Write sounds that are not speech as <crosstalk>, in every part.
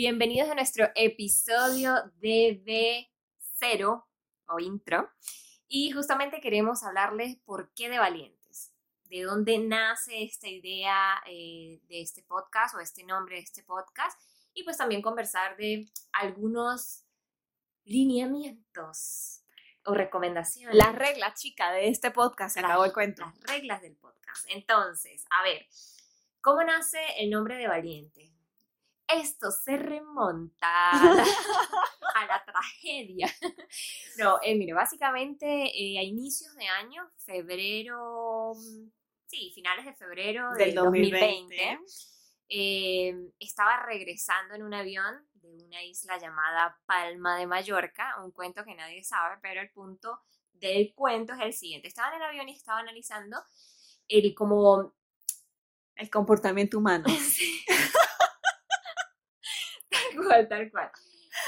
Bienvenidos a nuestro episodio de B0 o intro. Y justamente queremos hablarles por qué de valientes, de dónde nace esta idea eh, de este podcast o este nombre de este podcast y pues también conversar de algunos lineamientos o recomendaciones. Las reglas, chica, de este podcast, se acabó el cuento. Las reglas del podcast. Entonces, a ver, ¿cómo nace el nombre de valiente? Esto se remonta <laughs> a la tragedia. No, eh, mire, básicamente eh, a inicios de año, febrero, mm, sí, finales de febrero del, 2020, eh, estaba regresando en un avión de una isla llamada Palma de Mallorca, un cuento que nadie sabe, pero el punto del cuento es el siguiente. Estaba en el avión y estaba analizando el como... El comportamiento humano. <laughs> <laughs> <laughs> tal cual, tal cual.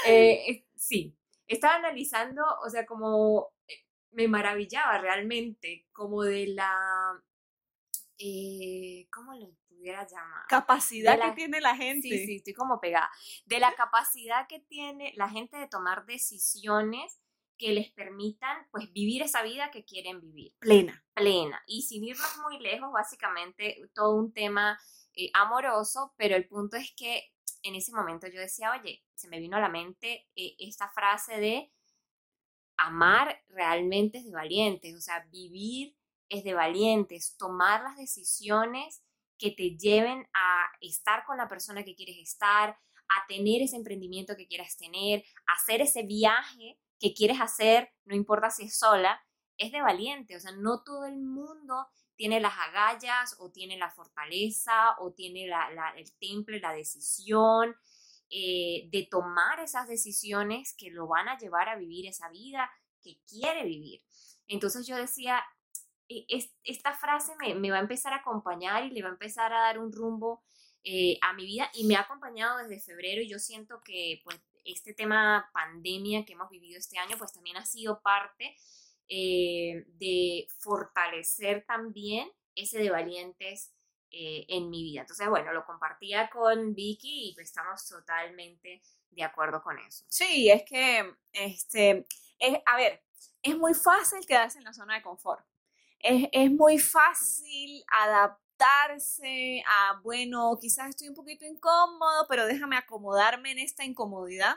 Eh, sí, estaba analizando, o sea, como eh, me maravillaba realmente, como de la, eh, ¿cómo lo pudiera llamar? Capacidad que tiene la gente. Sí, sí, estoy como pegada. De la capacidad que tiene la gente de tomar decisiones que les permitan pues vivir esa vida que quieren vivir. Plena. Plena. Y sin irnos muy lejos, básicamente todo un tema amoroso, pero el punto es que en ese momento yo decía, oye, se me vino a la mente eh, esta frase de amar realmente es de valientes, o sea, vivir es de valientes, tomar las decisiones que te lleven a estar con la persona que quieres estar, a tener ese emprendimiento que quieras tener, hacer ese viaje que quieres hacer, no importa si es sola, es de valiente, o sea, no todo el mundo tiene las agallas o tiene la fortaleza o tiene el temple, la decisión eh, de tomar esas decisiones que lo van a llevar a vivir esa vida que quiere vivir. Entonces yo decía, e, esta frase me, va a empezar a acompañar y le va a empezar a dar un rumbo eh, a mi vida y me ha acompañado desde febrero y yo siento que pues este tema pandemia que hemos vivido este año pues también ha sido parte eh, de fortalecer también ese de valientes eh, en mi vida. Entonces, bueno, lo compartía con Vicky y pues estamos totalmente de acuerdo con eso. Sí, es que, este, es, a ver, es muy fácil quedarse en la zona de confort. Es, es muy fácil adaptarse a, bueno, quizás estoy un poquito incómodo, pero déjame acomodarme en esta incomodidad.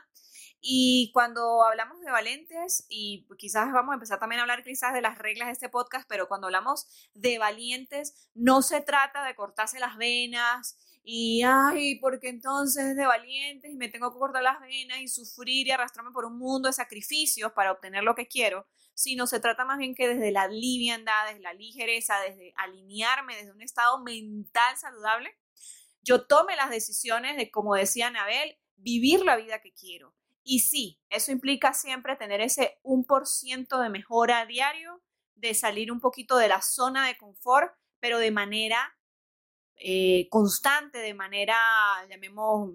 Y cuando hablamos de valientes, y quizás vamos a empezar también a hablar quizás de las reglas de este podcast, pero cuando hablamos de valientes, no se trata de cortarse las venas y, ay, porque entonces de valientes y me tengo que cortar las venas y sufrir y arrastrarme por un mundo de sacrificios para obtener lo que quiero, sino se trata más bien que desde la liviandad, desde la ligereza, desde alinearme desde un estado mental saludable, yo tome las decisiones de, como decía Anabel, vivir la vida que quiero. Y sí, eso implica siempre tener ese 1% de mejora a diario, de salir un poquito de la zona de confort, pero de manera eh, constante, de manera, llamemos,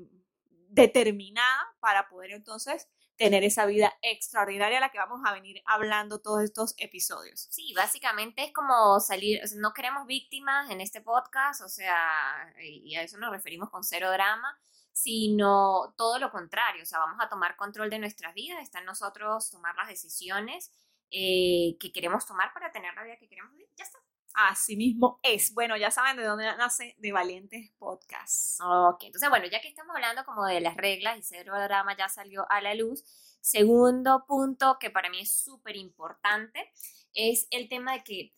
determinada para poder entonces tener esa vida extraordinaria a la que vamos a venir hablando todos estos episodios. Sí, básicamente es como salir, no queremos víctimas en este podcast, o sea, y a eso nos referimos con cero drama, sino todo lo contrario, o sea, vamos a tomar control de nuestras vidas, está en nosotros tomar las decisiones eh, que queremos tomar para tener la vida que queremos vivir, ya está. Así mismo es. Bueno, ya saben de dónde nace de Valientes Podcast. Ok, entonces bueno, ya que estamos hablando como de las reglas y cero drama ya salió a la luz, segundo punto que para mí es súper importante es el tema de que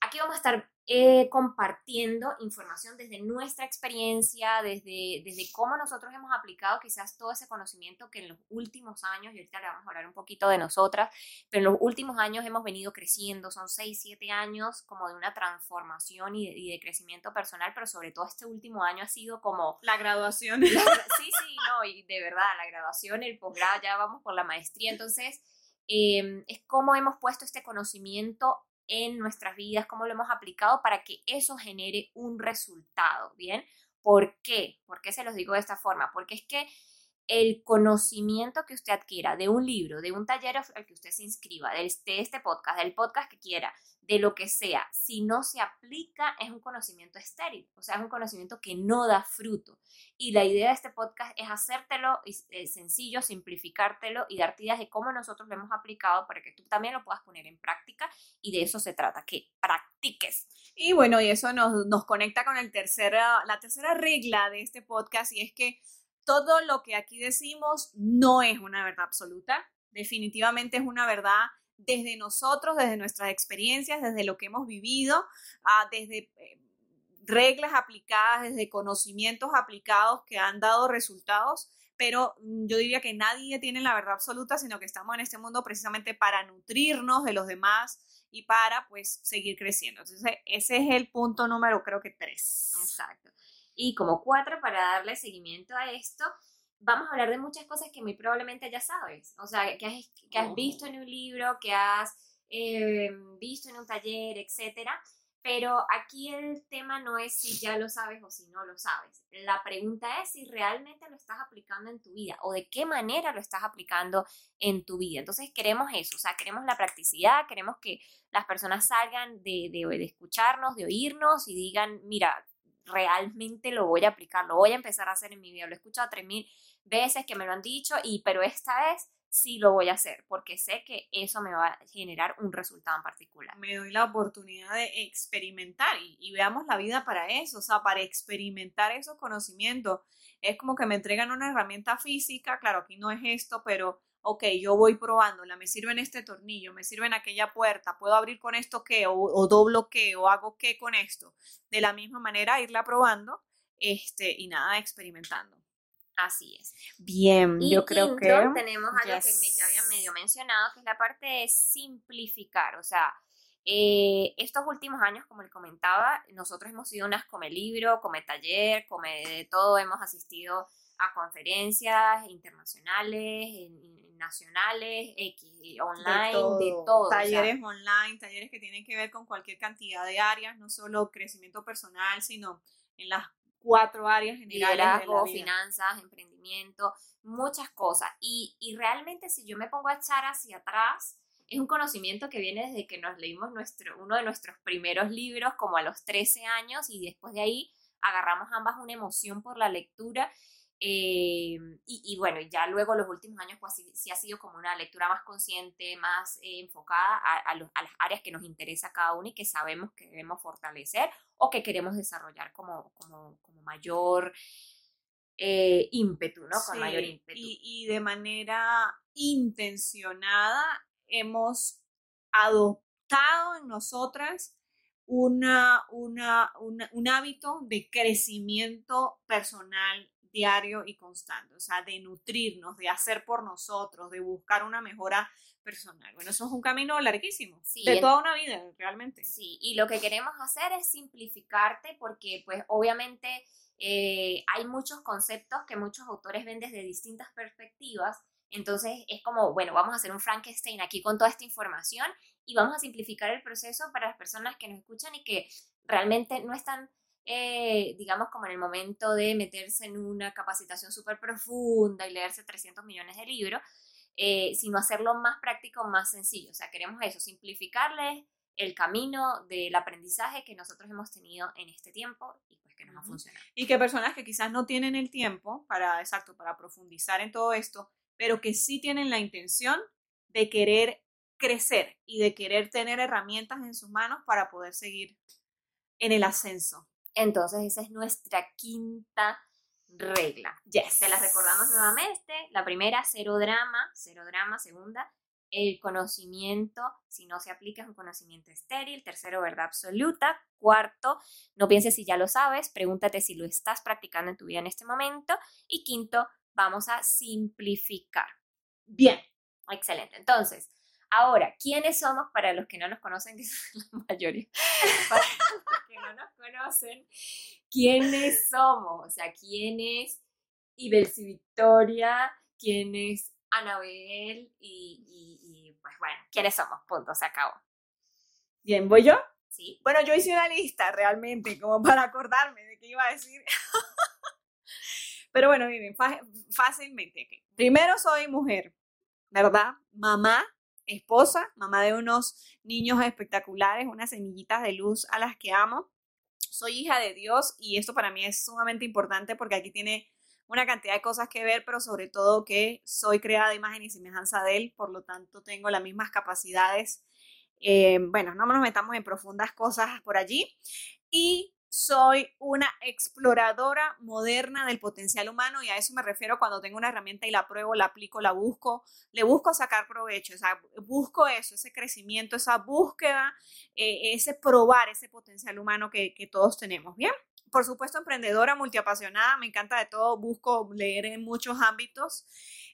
aquí vamos a estar eh, compartiendo información desde nuestra experiencia, desde, desde cómo nosotros hemos aplicado quizás todo ese conocimiento que en los últimos años, y ahorita le vamos a hablar un poquito de nosotras, pero en los últimos años hemos venido creciendo, son 6, 7 años como de una transformación y de, y de crecimiento personal, pero sobre todo este último año ha sido como... La graduación. <laughs> sí, sí, no, y de verdad, la graduación, el posgrado, ya vamos por la maestría, entonces... Eh, es cómo hemos puesto este conocimiento en nuestras vidas, cómo lo hemos aplicado para que eso genere un resultado, ¿bien? ¿Por qué? ¿Por qué se los digo de esta forma? Porque es que el conocimiento que usted adquiera de un libro, de un taller al que usted se inscriba, de este, este podcast, del podcast que quiera, de lo que sea, si no se aplica es un conocimiento estéril, o sea, es un conocimiento que no da fruto. Y la idea de este podcast es hacértelo eh, sencillo, simplificártelo y darte ideas de cómo nosotros lo hemos aplicado para que tú también lo puedas poner en práctica y de eso se trata, que practiques. Y bueno, y eso nos, nos conecta con el tercera, la tercera regla de este podcast y es que todo lo que aquí decimos no es una verdad absoluta, definitivamente es una verdad desde nosotros, desde nuestras experiencias, desde lo que hemos vivido, ah, desde eh, reglas aplicadas, desde conocimientos aplicados que han dado resultados, pero mm, yo diría que nadie tiene la verdad absoluta, sino que estamos en este mundo precisamente para nutrirnos de los demás y para pues seguir creciendo. Entonces, ese es el punto número creo que tres. Exacto. Y como cuatro, para darle seguimiento a esto, vamos a hablar de muchas cosas que muy probablemente ya sabes, o sea, que has, que has visto en un libro, que has eh, visto en un taller, etcétera. Pero aquí el tema no es si ya lo sabes o si no lo sabes. La pregunta es si realmente lo estás aplicando en tu vida o de qué manera lo estás aplicando en tu vida. Entonces queremos eso, o sea, queremos la practicidad, queremos que las personas salgan de, de, de escucharnos, de oírnos y digan, mira, realmente lo voy a aplicar, lo voy a empezar a hacer en mi vida. Lo he escuchado tres mil veces que me lo han dicho, y, pero esta vez sí lo voy a hacer porque sé que eso me va a generar un resultado en particular. Me doy la oportunidad de experimentar y, y veamos la vida para eso, o sea, para experimentar esos conocimientos. Es como que me entregan una herramienta física, claro, aquí no es esto, pero ok, yo voy probándola, me sirve en este tornillo, me sirve en aquella puerta, puedo abrir con esto qué, o, o doblo qué, o hago qué con esto. De la misma manera, irla probando este, y nada, experimentando. Así es. Bien, Y yo creo que tenemos algo Yes. que me, ya había medio mencionado, que es la parte de simplificar. O sea, eh, estos últimos años, como le comentaba, nosotros hemos sido unas come libro, come taller, come de todo, hemos asistido a conferencias internacionales, nacionales, X, online, de todo. o sea, Talleres online, talleres que tienen que ver con cualquier cantidad de áreas, no solo crecimiento personal, sino en las cuatro áreas generales de liderazgo, finanzas, emprendimiento, muchas cosas. Y, y realmente si yo me pongo a echar hacia atrás, es un conocimiento que viene desde que nos leímos nuestro, uno de nuestros primeros libros como a los 13 años y después de ahí agarramos ambas una emoción por la lectura. Eh, y, y bueno, ya luego los últimos años pues sí, sí ha sido como una lectura más consciente, más eh, enfocada a, a los- a las áreas que nos interesa cada uno y que sabemos que debemos fortalecer o que queremos desarrollar como, como, como mayor eh, ímpetu, ¿no? Con Sí, mayor ímpetu. Y, y de manera intencionada hemos adoptado en nosotras una, una, una- un hábito de crecimiento personal diario y constante, o sea, de nutrirnos, de hacer por nosotros, de buscar una mejora personal. Bueno, eso es un camino larguísimo, Sí, de toda una vida, realmente. Sí, y lo que queremos hacer es simplificarte porque pues obviamente eh, hay muchos conceptos que muchos autores ven desde distintas perspectivas. Entonces es como, bueno, vamos a hacer un Frankenstein aquí con toda esta información y vamos a simplificar el proceso para las personas que nos escuchan y que realmente no están, eh, digamos, como en el momento de meterse en una capacitación súper profunda y leerse 300 millones de libros, eh, sino hacerlo más práctico, más sencillo. O sea, queremos eso, simplificarles el camino del aprendizaje que nosotros hemos tenido en este tiempo y pues que nos ha funcionado. y que personas que quizás no tienen el tiempo para, exacto, para profundizar en todo esto, pero que sí tienen la intención de querer crecer y de querer tener herramientas en sus manos para poder seguir en el ascenso. Entonces esa es nuestra quinta regla. Yes. Se las recordamos nuevamente. La primera, cero drama, cero drama. Segunda, el conocimiento, si no se aplica, es un conocimiento estéril. Tercero, verdad absoluta. Cuarto, no pienses si ya lo sabes, pregúntate si lo estás practicando en tu vida en este momento. Y quinto, vamos a simplificar. Bien. Excelente. Entonces, ahora, ¿quiénes somos para los que no nos conocen, que <laughs> son la mayoría? <laughs> Para los que no nos conocen, ¿quiénes somos? O sea, ¿quién es Ibelsi Victoria? ¿Quién es Anabel? Y, y, y, pues bueno, ¿quiénes somos? Punto, se acabó. Bien, ¿voy yo? ¿Sí? Bueno, yo hice una lista realmente, como para acordarme de qué iba a decir. <laughs> Pero bueno, miren, fácilmente. Primero soy mujer, ¿verdad? Mamá, esposa, mamá de unos niños espectaculares, unas semillitas de luz a las que amo. Soy hija de Dios y esto para mí es sumamente importante porque aquí tiene una cantidad de cosas que ver, pero sobre todo que soy creada de imagen y semejanza de Él, por lo tanto tengo las mismas capacidades. Eh, bueno, no nos metamos en profundas cosas por allí. Y soy una exploradora moderna del potencial humano y a eso me refiero cuando tengo una herramienta y la pruebo, la aplico, la busco, le busco sacar provecho, o sea, busco eso, ese crecimiento, esa búsqueda, eh, ese probar ese potencial humano que, todos tenemos, ¿bien? Por supuesto, emprendedora, multiapasionada, me encanta de todo, busco leer en muchos ámbitos.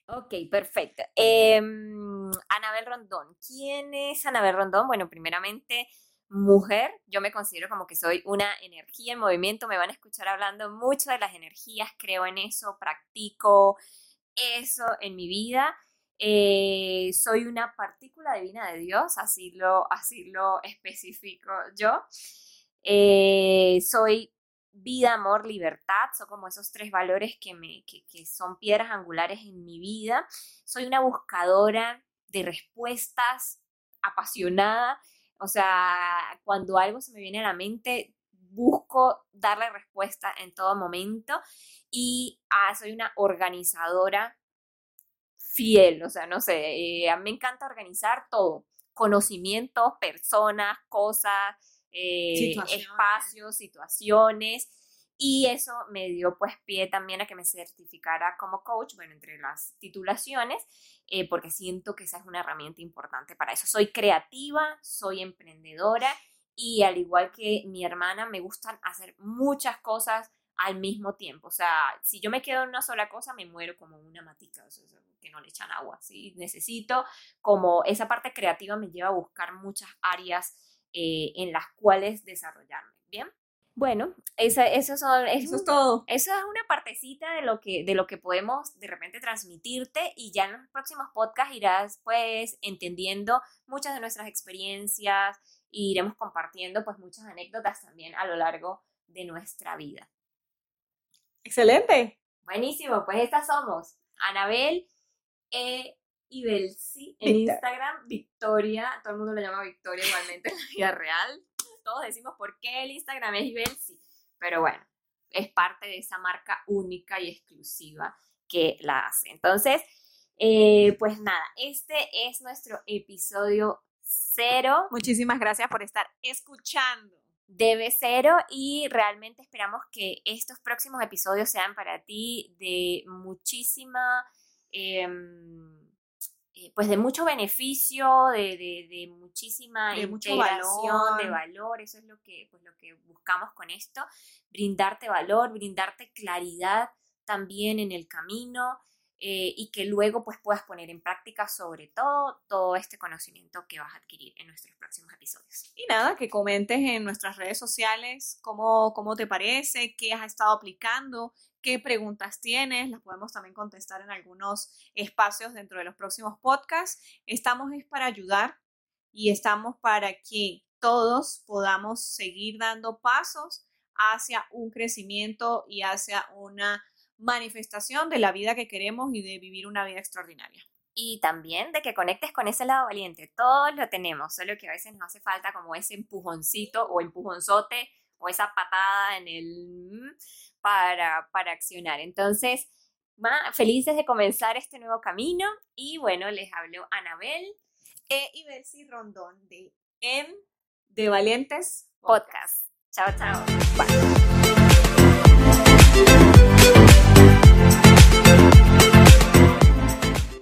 Ok, perfecto. Em, Anabel Rondón, ¿quién es Anabel Rondón? Bueno, primeramente mujer, yo me considero como que soy una energía en movimiento, me van a escuchar hablando mucho de las energías, creo en eso, practico eso en mi vida. Eh, soy una partícula divina de Dios, así lo, así lo especifico yo. Eh, soy vida, amor, libertad, son como esos tres valores que, me, que, que son piedras angulares en mi vida. Soy una buscadora de respuestas apasionada o sea, cuando algo se me viene a la mente, busco darle respuesta en todo momento y ah, soy una organizadora fiel, o sea, no sé, eh, a mí me encanta organizar todo, conocimientos, personas, cosas, eh, espacios, situaciones y eso me dio pues pie también a que me certificara como coach, bueno, entre las titulaciones, eh, porque siento que esa es una herramienta importante para eso. Soy creativa, soy emprendedora y al igual que mi hermana me gustan hacer muchas cosas al mismo tiempo. O sea, si yo me quedo en una sola cosa, me muero como una matica, que no le echan agua. ¿sí? Necesito como esa parte creativa me lleva a buscar muchas áreas eh, en las cuales desarrollarme. Bien. Bueno, eso, eso, son, eso, es todo. Eso es una partecita de lo, que, de lo que podemos de repente transmitirte y ya en los próximos podcasts irás pues entendiendo muchas de nuestras experiencias e iremos compartiendo pues muchas anécdotas también a lo largo de nuestra vida. Excelente. Buenísimo, pues estas somos Anabel e Ibelsi en Instagram, Victoria, todo el mundo lo llama Victoria igualmente en la vida real todos decimos por qué el Instagram es Ibelsi, pero bueno, es parte de esa marca única y exclusiva que la hace. Entonces, eh, pues nada, este es nuestro episodio cero. Muchísimas gracias por estar escuchando. Debe cero y realmente esperamos que estos próximos episodios sean para ti de muchísima... Em, eh, pues de mucho beneficio, de, de, muchísima de integración, de valor, eso es lo que, pues lo que buscamos con esto, brindarte valor, brindarte claridad también en el camino eh, y que luego pues puedas poner en práctica sobre todo todo este conocimiento que vas a adquirir en nuestros próximos episodios. Y nada, que comentes en nuestras redes sociales cómo, cómo te parece, qué has estado aplicando, qué preguntas tienes, las podemos también contestar en algunos espacios dentro de los próximos podcasts. Estamos es para ayudar y estamos para que todos podamos seguir dando pasos hacia un crecimiento y hacia una manifestación de la vida que queremos y de vivir una vida extraordinaria. Y también de que conectes con ese lado valiente. Todos lo tenemos, solo que a veces nos hace falta como ese empujoncito o empujonzote o esa patada en el para, para accionar. Entonces, felices de comenzar este nuevo camino y bueno, les habló Anabel e Ibelsi Rondón de En de Valientes Podcast. Chao, chao. Bye.